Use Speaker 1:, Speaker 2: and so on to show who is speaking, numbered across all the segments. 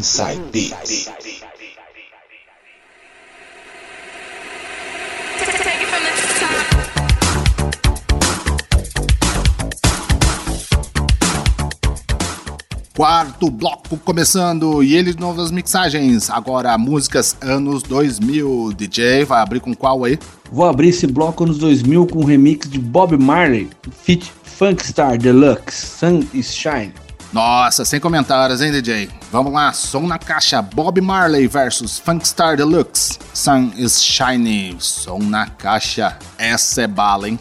Speaker 1: Inside Beats.
Speaker 2: Quarto bloco começando e ele de novas mixagens. Agora músicas anos 2000. DJ vai abrir com qual aí?
Speaker 3: Vou abrir esse bloco anos 2000 com um remix de Bob Marley, feat Funkstar Deluxe, Sun is Shine.
Speaker 2: Nossa, sem comentários, hein, DJ? Vamos lá, som na caixa: Bob Marley versus Funkstar Deluxe, Sun is Shine. Som na caixa, essa é bala, hein?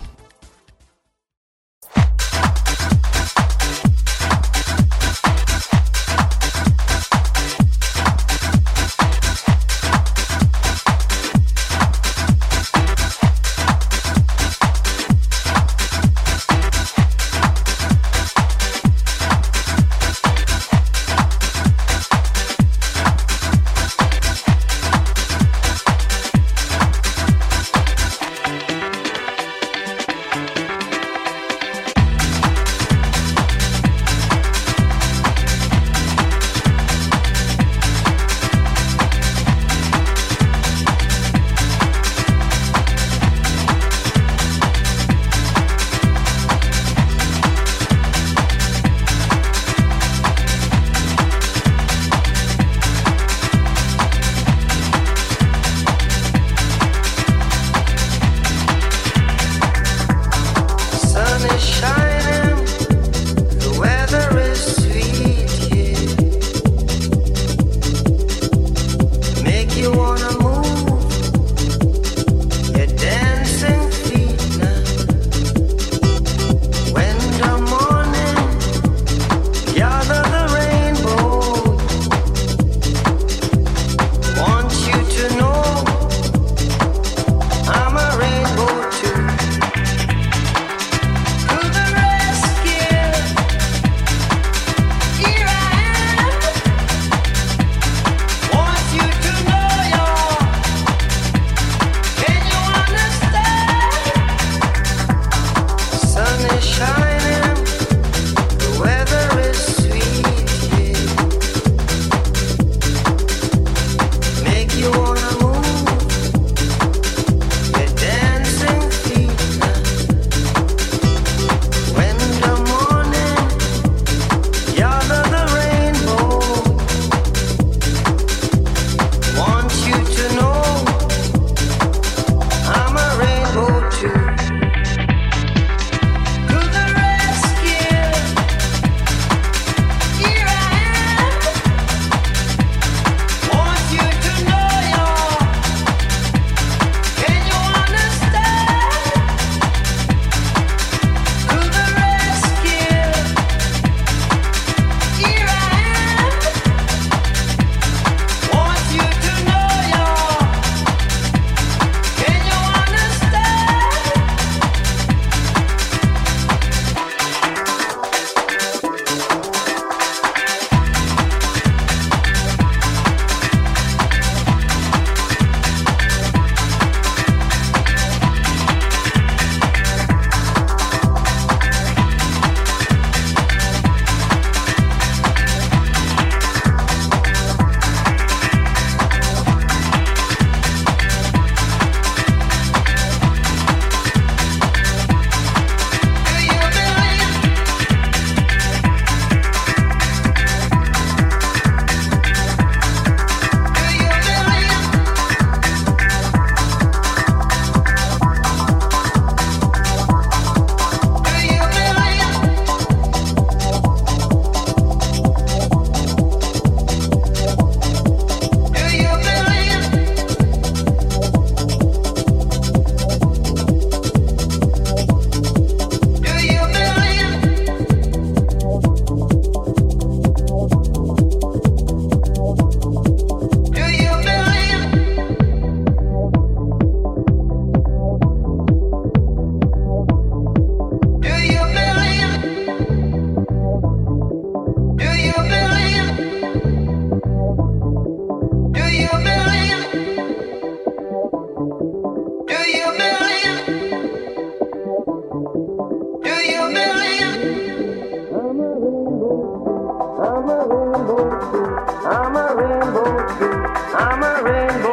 Speaker 1: I'm a rainbow.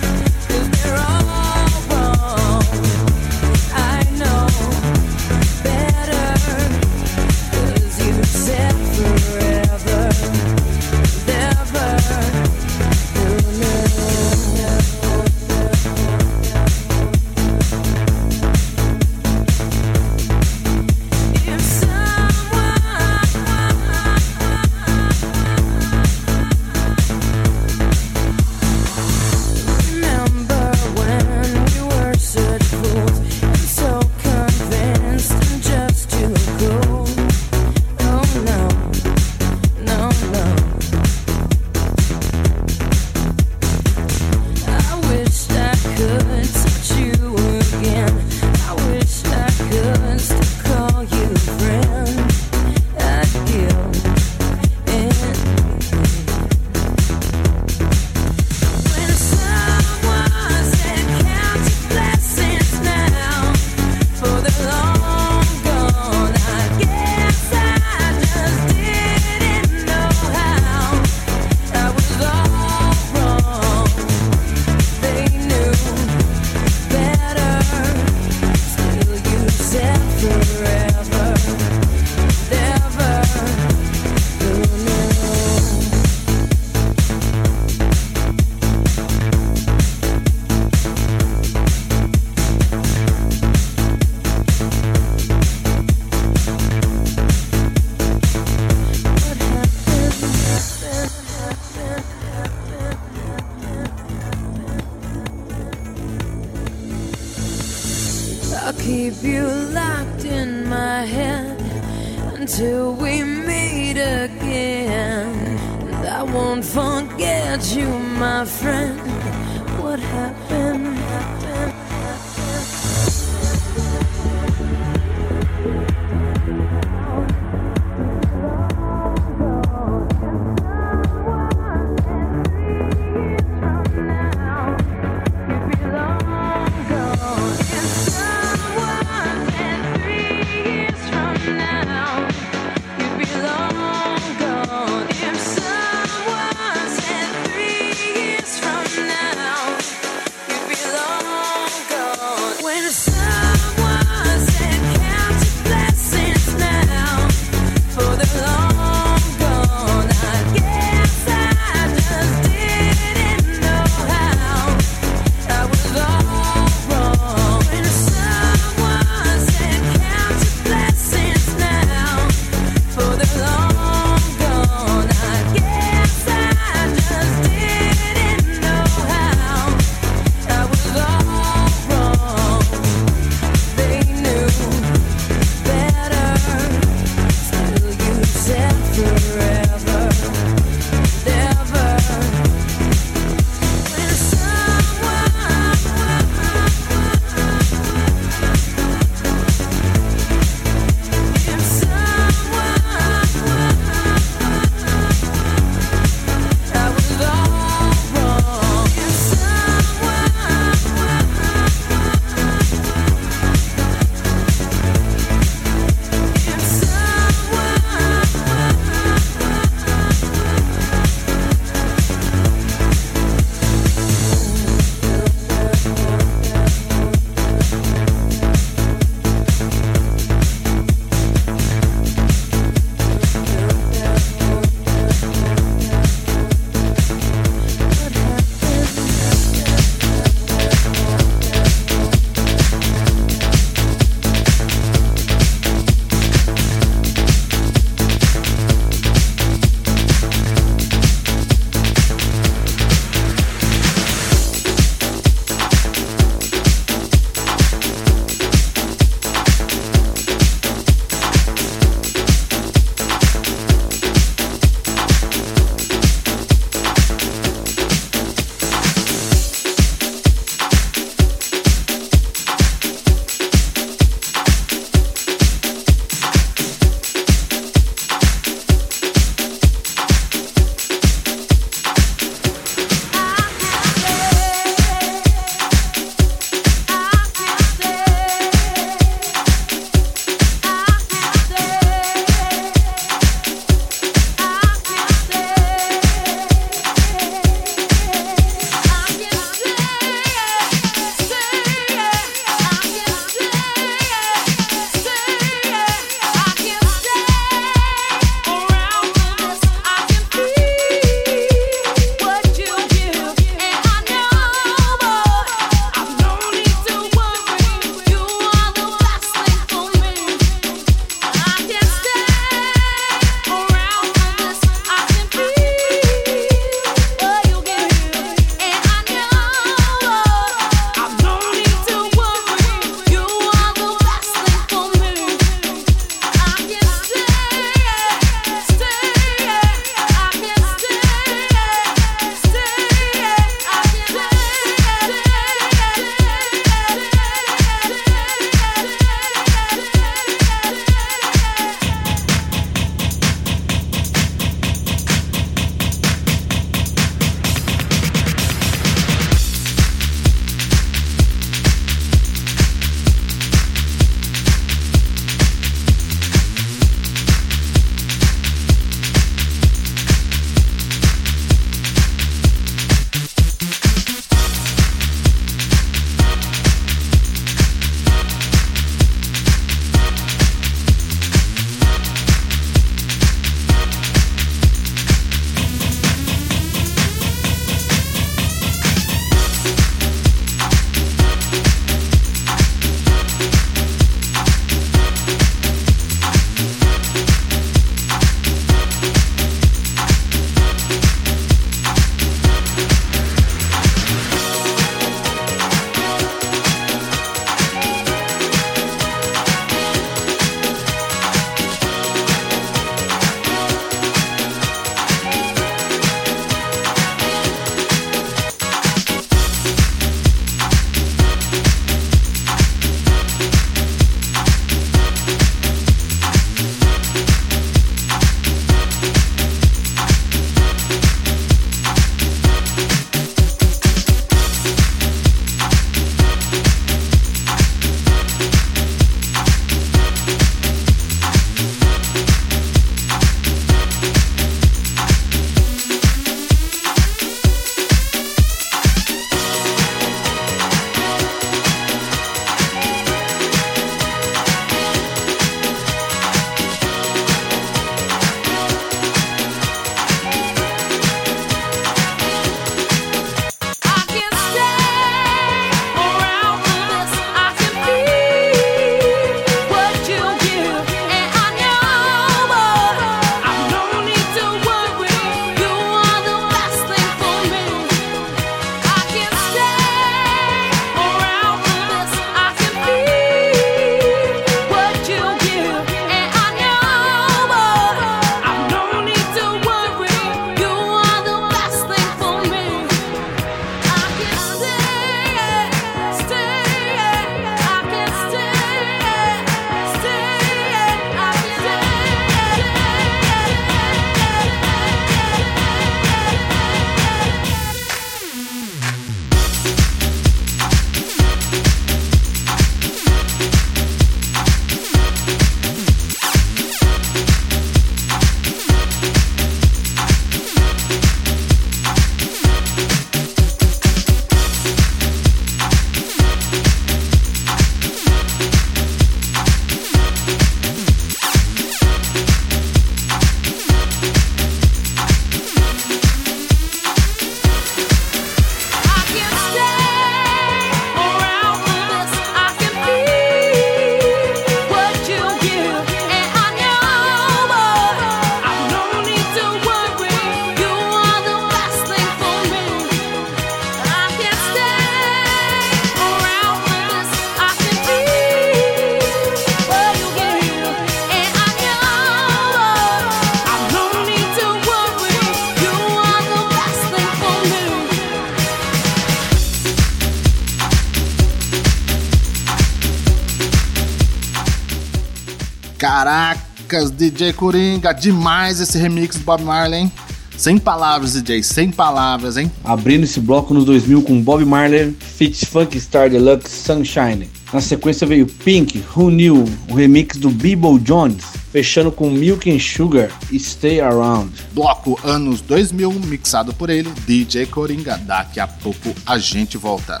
Speaker 2: Caracas, DJ Coringa, demais esse remix do Bob Marley, hein? Sem palavras, DJ, sem palavras, hein?
Speaker 3: Abrindo esse bloco nos 2000 com Bob Marley, Fit Funk Star Deluxe Sunshine. Na sequência veio Pink, Who Knew, o remix do Bibo Jones, fechando com Milk and Sugar e Stay Around.
Speaker 2: Bloco anos 2000, mixado por ele, DJ Coringa. Daqui a pouco a gente volta.